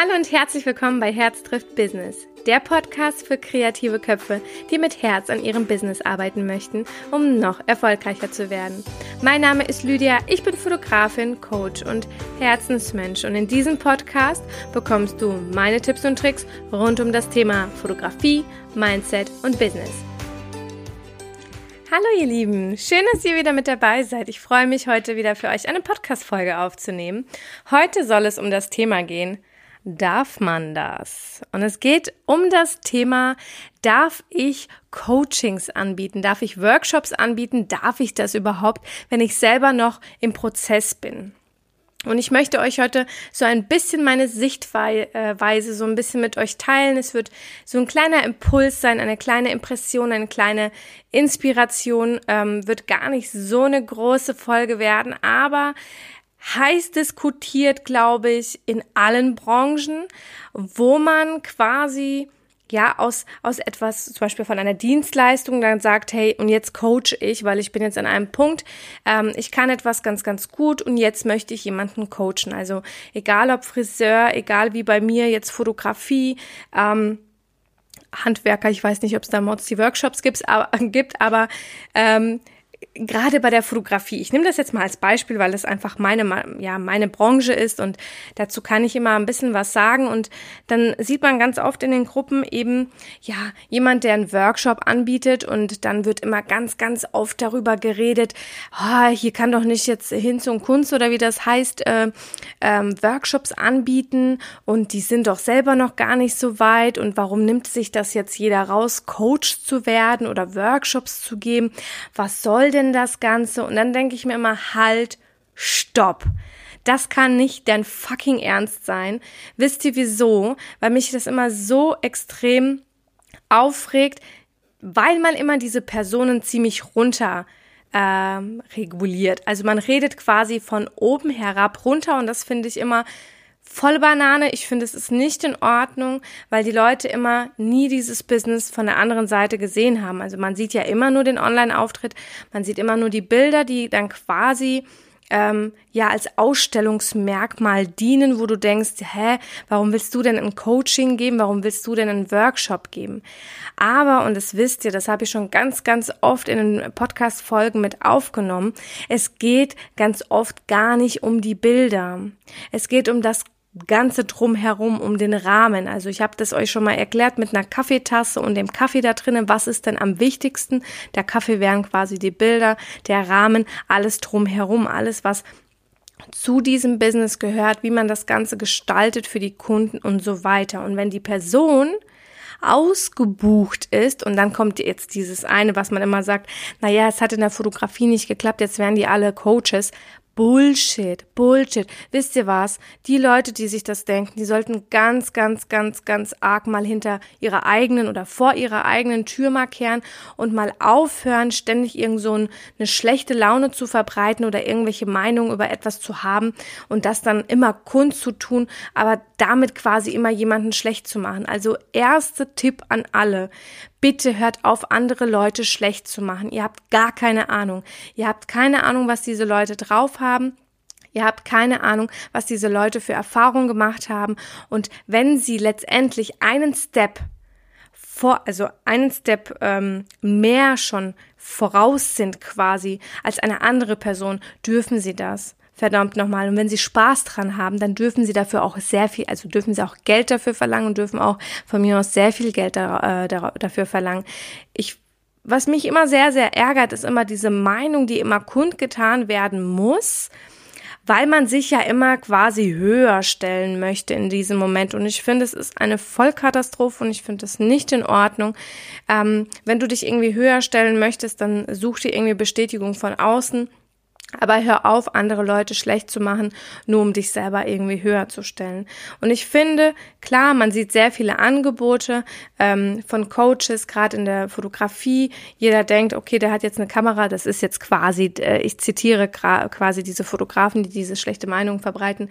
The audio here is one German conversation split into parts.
Hallo und herzlich willkommen bei Herz trifft Business, der Podcast für kreative Köpfe, die mit Herz an ihrem Business arbeiten möchten, um noch erfolgreicher zu werden. Mein Name ist Lydia, ich bin Fotografin, Coach und Herzensmensch und in diesem Podcast bekommst du meine Tipps und Tricks rund um das Thema Fotografie, Mindset und Business. Hallo ihr Lieben, schön, dass ihr wieder mit dabei seid. Ich freue mich heute wieder für euch eine Podcast-Folge aufzunehmen. Heute soll es um das Thema gehen, darf man das? Und es geht um das Thema, darf ich Coachings anbieten? Darf ich Workshops anbieten? Darf ich das überhaupt, wenn ich selber noch im Prozess bin? Und ich möchte euch heute so ein bisschen meine Sichtweise so ein bisschen mit euch teilen. Es wird so ein kleiner Impuls sein, eine kleine Impression, eine kleine Inspiration. Ähm, wird gar nicht so eine große Folge werden, aber heiß diskutiert, glaube ich, in allen Branchen, wo man quasi ja, aus, aus etwas, zum Beispiel von einer Dienstleistung, dann sagt, hey, und jetzt coach ich, weil ich bin jetzt an einem Punkt, ähm, ich kann etwas ganz, ganz gut und jetzt möchte ich jemanden coachen. Also egal ob Friseur, egal wie bei mir jetzt Fotografie, ähm, Handwerker, ich weiß nicht, ob es da Mods die Workshops gibt, aber, gibt, aber ähm, gerade bei der Fotografie, ich nehme das jetzt mal als Beispiel, weil das einfach meine, ja, meine Branche ist und dazu kann ich immer ein bisschen was sagen und dann sieht man ganz oft in den Gruppen eben, ja, jemand, der einen Workshop anbietet und dann wird immer ganz, ganz oft darüber geredet, oh, hier kann doch nicht jetzt hin zum Kunst oder wie das heißt, äh, ähm, Workshops anbieten und die sind doch selber noch gar nicht so weit und warum nimmt sich das jetzt jeder raus, Coach zu werden oder Workshops zu geben? Was soll soll denn das Ganze? Und dann denke ich mir immer, halt, stopp. Das kann nicht dein fucking Ernst sein. Wisst ihr wieso? Weil mich das immer so extrem aufregt, weil man immer diese Personen ziemlich runter ähm, reguliert. Also man redet quasi von oben herab runter und das finde ich immer voll Banane. Ich finde, es ist nicht in Ordnung, weil die Leute immer nie dieses Business von der anderen Seite gesehen haben. Also man sieht ja immer nur den Online-Auftritt, man sieht immer nur die Bilder, die dann quasi ähm, ja als Ausstellungsmerkmal dienen, wo du denkst, hä, warum willst du denn ein Coaching geben? Warum willst du denn einen Workshop geben? Aber, und das wisst ihr, das habe ich schon ganz, ganz oft in den Podcast-Folgen mit aufgenommen, es geht ganz oft gar nicht um die Bilder. Es geht um das Ganze drumherum, um den Rahmen. Also ich habe das euch schon mal erklärt mit einer Kaffeetasse und dem Kaffee da drinnen. Was ist denn am wichtigsten? Der Kaffee wären quasi die Bilder, der Rahmen, alles drumherum, alles was zu diesem Business gehört, wie man das Ganze gestaltet für die Kunden und so weiter. Und wenn die Person ausgebucht ist und dann kommt jetzt dieses eine, was man immer sagt, na ja, es hat in der Fotografie nicht geklappt, jetzt werden die alle Coaches. Bullshit, Bullshit. Wisst ihr was? Die Leute, die sich das denken, die sollten ganz, ganz, ganz, ganz arg mal hinter ihrer eigenen oder vor ihrer eigenen Tür mal kehren und mal aufhören, ständig irgend so eine schlechte Laune zu verbreiten oder irgendwelche Meinungen über etwas zu haben und das dann immer Kunst zu tun, aber damit quasi immer jemanden schlecht zu machen. Also erste Tipp an alle. Bitte hört auf, andere Leute schlecht zu machen. Ihr habt gar keine Ahnung. Ihr habt keine Ahnung, was diese Leute drauf haben. Ihr habt keine Ahnung, was diese Leute für Erfahrungen gemacht haben. Und wenn sie letztendlich einen Step vor, also einen Step ähm, mehr schon voraus sind quasi als eine andere Person, dürfen sie das verdammt nochmal. Und wenn sie Spaß dran haben, dann dürfen sie dafür auch sehr viel, also dürfen sie auch Geld dafür verlangen und dürfen auch von mir aus sehr viel Geld da, äh, dafür verlangen. Ich was mich immer sehr, sehr ärgert, ist immer diese Meinung, die immer kundgetan werden muss, weil man sich ja immer quasi höher stellen möchte in diesem Moment. Und ich finde, es ist eine Vollkatastrophe und ich finde es nicht in Ordnung. Ähm, wenn du dich irgendwie höher stellen möchtest, dann such dir irgendwie Bestätigung von außen. Aber hör auf, andere Leute schlecht zu machen, nur um dich selber irgendwie höher zu stellen. Und ich finde, klar, man sieht sehr viele Angebote ähm, von Coaches, gerade in der Fotografie. Jeder denkt, okay, der hat jetzt eine Kamera, das ist jetzt quasi, äh, ich zitiere quasi diese Fotografen, die diese schlechte Meinung verbreiten.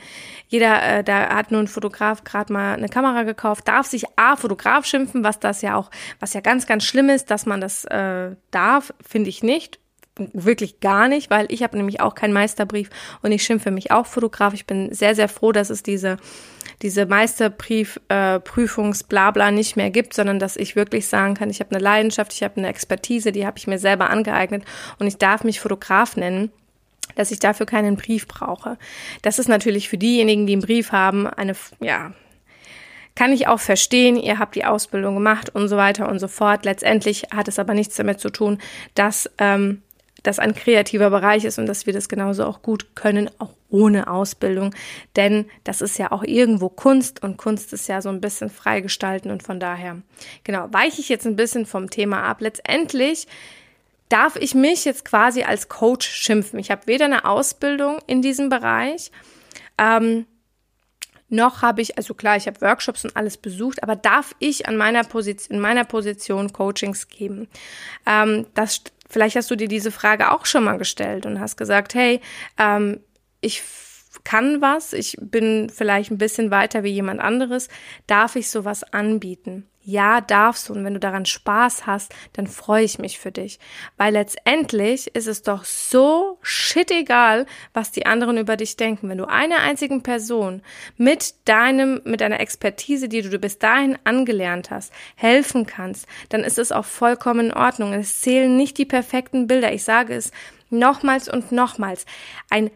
Jeder, äh, da hat nur ein Fotograf gerade mal eine Kamera gekauft, darf sich A, Fotograf schimpfen, was das ja auch, was ja ganz, ganz schlimm ist, dass man das äh, darf, finde ich nicht wirklich gar nicht, weil ich habe nämlich auch keinen Meisterbrief und ich schimpfe mich auch Fotograf. Ich bin sehr, sehr froh, dass es diese diese Meisterbrief, äh, nicht mehr gibt, sondern dass ich wirklich sagen kann, ich habe eine Leidenschaft, ich habe eine Expertise, die habe ich mir selber angeeignet und ich darf mich Fotograf nennen dass ich dafür keinen Brief brauche. Das ist natürlich für diejenigen, die einen Brief haben, eine, ja, kann ich auch verstehen, ihr habt die Ausbildung gemacht und so weiter und so fort. Letztendlich hat es aber nichts damit zu tun, dass ähm, das ein kreativer Bereich ist und dass wir das genauso auch gut können, auch ohne Ausbildung. Denn das ist ja auch irgendwo Kunst und Kunst ist ja so ein bisschen freigestalten und von daher, genau, weiche ich jetzt ein bisschen vom Thema ab. Letztendlich darf ich mich jetzt quasi als Coach schimpfen. Ich habe weder eine Ausbildung in diesem Bereich, ähm, noch habe ich, also klar, ich habe Workshops und alles besucht, aber darf ich an meiner Position, in meiner Position Coachings geben? Ähm, das Vielleicht hast du dir diese Frage auch schon mal gestellt und hast gesagt, hey, ähm, ich kann was, ich bin vielleicht ein bisschen weiter wie jemand anderes, darf ich sowas anbieten? Ja, darfst du. Und wenn du daran Spaß hast, dann freue ich mich für dich. Weil letztendlich ist es doch so shit egal, was die anderen über dich denken. Wenn du einer einzigen Person mit deinem, mit deiner Expertise, die du bis dahin angelernt hast, helfen kannst, dann ist es auch vollkommen in Ordnung. Es zählen nicht die perfekten Bilder. Ich sage es nochmals und nochmals. Ein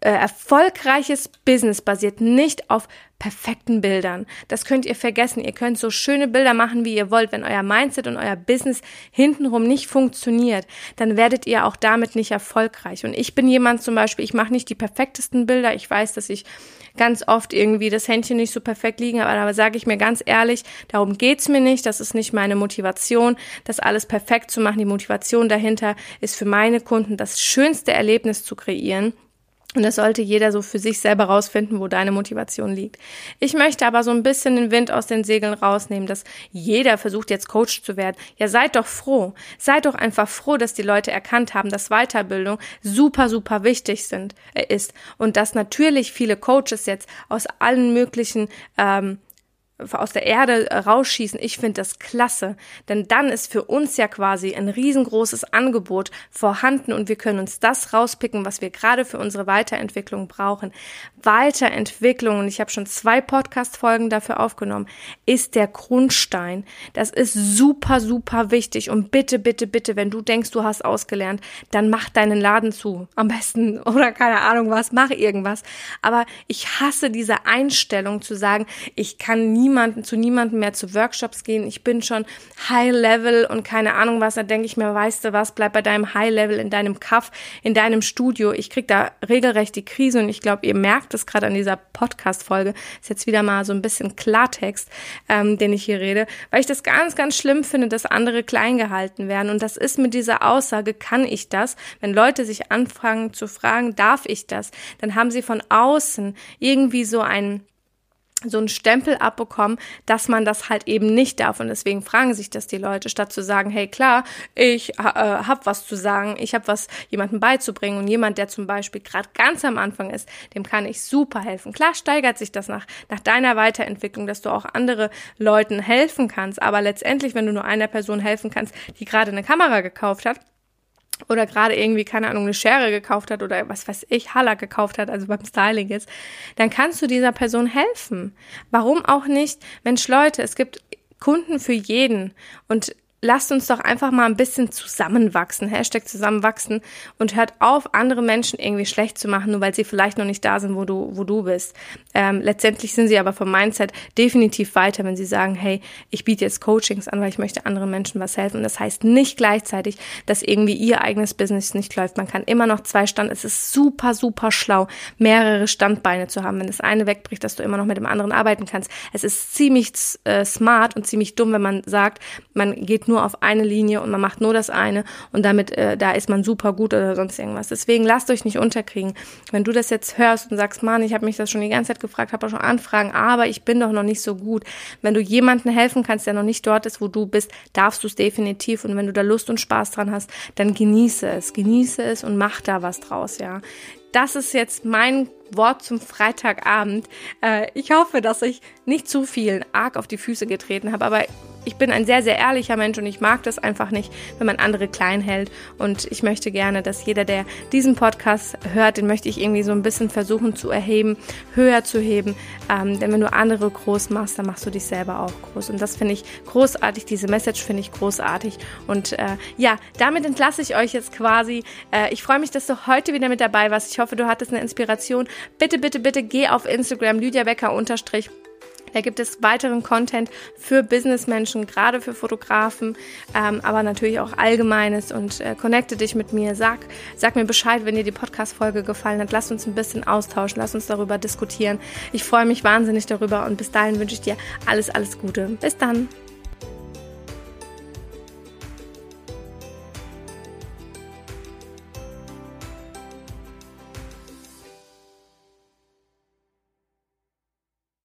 erfolgreiches Business basiert nicht auf perfekten Bildern. Das könnt ihr vergessen. Ihr könnt so schöne Bilder machen, wie ihr wollt. Wenn euer Mindset und euer Business hintenrum nicht funktioniert, dann werdet ihr auch damit nicht erfolgreich. Und ich bin jemand zum Beispiel, ich mache nicht die perfektesten Bilder. Ich weiß, dass ich ganz oft irgendwie das Händchen nicht so perfekt liegen, aber da sage ich mir ganz ehrlich, darum geht's mir nicht. Das ist nicht meine Motivation, das alles perfekt zu machen. Die Motivation dahinter ist für meine Kunden das schönste Erlebnis zu kreieren und das sollte jeder so für sich selber rausfinden, wo deine Motivation liegt. Ich möchte aber so ein bisschen den Wind aus den Segeln rausnehmen, dass jeder versucht jetzt Coach zu werden. Ja, seid doch froh. Seid doch einfach froh, dass die Leute erkannt haben, dass Weiterbildung super, super wichtig sind, äh, ist. Und dass natürlich viele Coaches jetzt aus allen möglichen ähm, aus der Erde äh, rausschießen. Ich finde das klasse, denn dann ist für uns ja quasi ein riesengroßes Angebot vorhanden und wir können uns das rauspicken, was wir gerade für unsere Weiterentwicklung brauchen. Weiterentwicklung, und ich habe schon zwei Podcast-Folgen dafür aufgenommen, ist der Grundstein. Das ist super, super wichtig und bitte, bitte, bitte, wenn du denkst, du hast ausgelernt, dann mach deinen Laden zu. Am besten oder keine Ahnung was, mach irgendwas. Aber ich hasse diese Einstellung zu sagen, ich kann nie niemanden, zu niemandem mehr zu Workshops gehen. Ich bin schon High Level und keine Ahnung was. Da denke ich mir, weißt du was, bleib bei deinem High Level in deinem Kaff, in deinem Studio. Ich krieg da regelrecht die Krise und ich glaube, ihr merkt es gerade an dieser Podcast-Folge. Ist jetzt wieder mal so ein bisschen Klartext, ähm, den ich hier rede, weil ich das ganz, ganz schlimm finde, dass andere klein gehalten werden. Und das ist mit dieser Aussage, kann ich das? Wenn Leute sich anfangen zu fragen, darf ich das? Dann haben sie von außen irgendwie so ein so einen Stempel abbekommen, dass man das halt eben nicht darf. Und deswegen fragen sich das die Leute, statt zu sagen, hey klar, ich äh, habe was zu sagen, ich habe was jemandem beizubringen. Und jemand, der zum Beispiel gerade ganz am Anfang ist, dem kann ich super helfen. Klar steigert sich das nach, nach deiner Weiterentwicklung, dass du auch andere Leuten helfen kannst. Aber letztendlich, wenn du nur einer Person helfen kannst, die gerade eine Kamera gekauft hat, oder gerade irgendwie, keine Ahnung, eine Schere gekauft hat oder was weiß ich, Haller gekauft hat, also beim Styling jetzt, dann kannst du dieser Person helfen. Warum auch nicht? Mensch, Leute, es gibt Kunden für jeden und lasst uns doch einfach mal ein bisschen zusammenwachsen, Hashtag zusammenwachsen und hört auf, andere Menschen irgendwie schlecht zu machen, nur weil sie vielleicht noch nicht da sind, wo du, wo du bist. Ähm, letztendlich sind sie aber vom Mindset definitiv weiter, wenn sie sagen, hey, ich biete jetzt Coachings an, weil ich möchte anderen Menschen was helfen. Und das heißt nicht gleichzeitig, dass irgendwie ihr eigenes Business nicht läuft. Man kann immer noch zwei Stand, es ist super, super schlau, mehrere Standbeine zu haben. Wenn das eine wegbricht, dass du immer noch mit dem anderen arbeiten kannst. Es ist ziemlich äh, smart und ziemlich dumm, wenn man sagt, man geht nur auf eine Linie und man macht nur das eine und damit, äh, da ist man super gut oder sonst irgendwas. Deswegen lasst euch nicht unterkriegen. Wenn du das jetzt hörst und sagst, Mann, ich habe mich das schon die ganze Zeit gefragt, habe auch schon Anfragen, aber ich bin doch noch nicht so gut. Wenn du jemandem helfen kannst, der noch nicht dort ist, wo du bist, darfst du es definitiv. Und wenn du da Lust und Spaß dran hast, dann genieße es, genieße es und mach da was draus, ja das ist jetzt mein Wort zum Freitagabend. Äh, ich hoffe, dass ich nicht zu vielen arg auf die Füße getreten habe, aber ich bin ein sehr, sehr ehrlicher Mensch und ich mag das einfach nicht, wenn man andere klein hält. Und ich möchte gerne, dass jeder, der diesen Podcast hört, den möchte ich irgendwie so ein bisschen versuchen zu erheben, höher zu heben. Ähm, denn wenn du andere groß machst, dann machst du dich selber auch groß. Und das finde ich großartig. Diese Message finde ich großartig. Und äh, ja, damit entlasse ich euch jetzt quasi. Äh, ich freue mich, dass du heute wieder mit dabei warst. Ich hoffe, du hattest eine Inspiration. Bitte, bitte, bitte geh auf Instagram, Lydia Becker unterstrich da gibt es weiteren Content für Businessmenschen, gerade für Fotografen, ähm, aber natürlich auch Allgemeines und äh, connecte dich mit mir. Sag, sag mir Bescheid, wenn dir die Podcast-Folge gefallen hat. Lass uns ein bisschen austauschen, lass uns darüber diskutieren. Ich freue mich wahnsinnig darüber und bis dahin wünsche ich dir alles, alles Gute. Bis dann.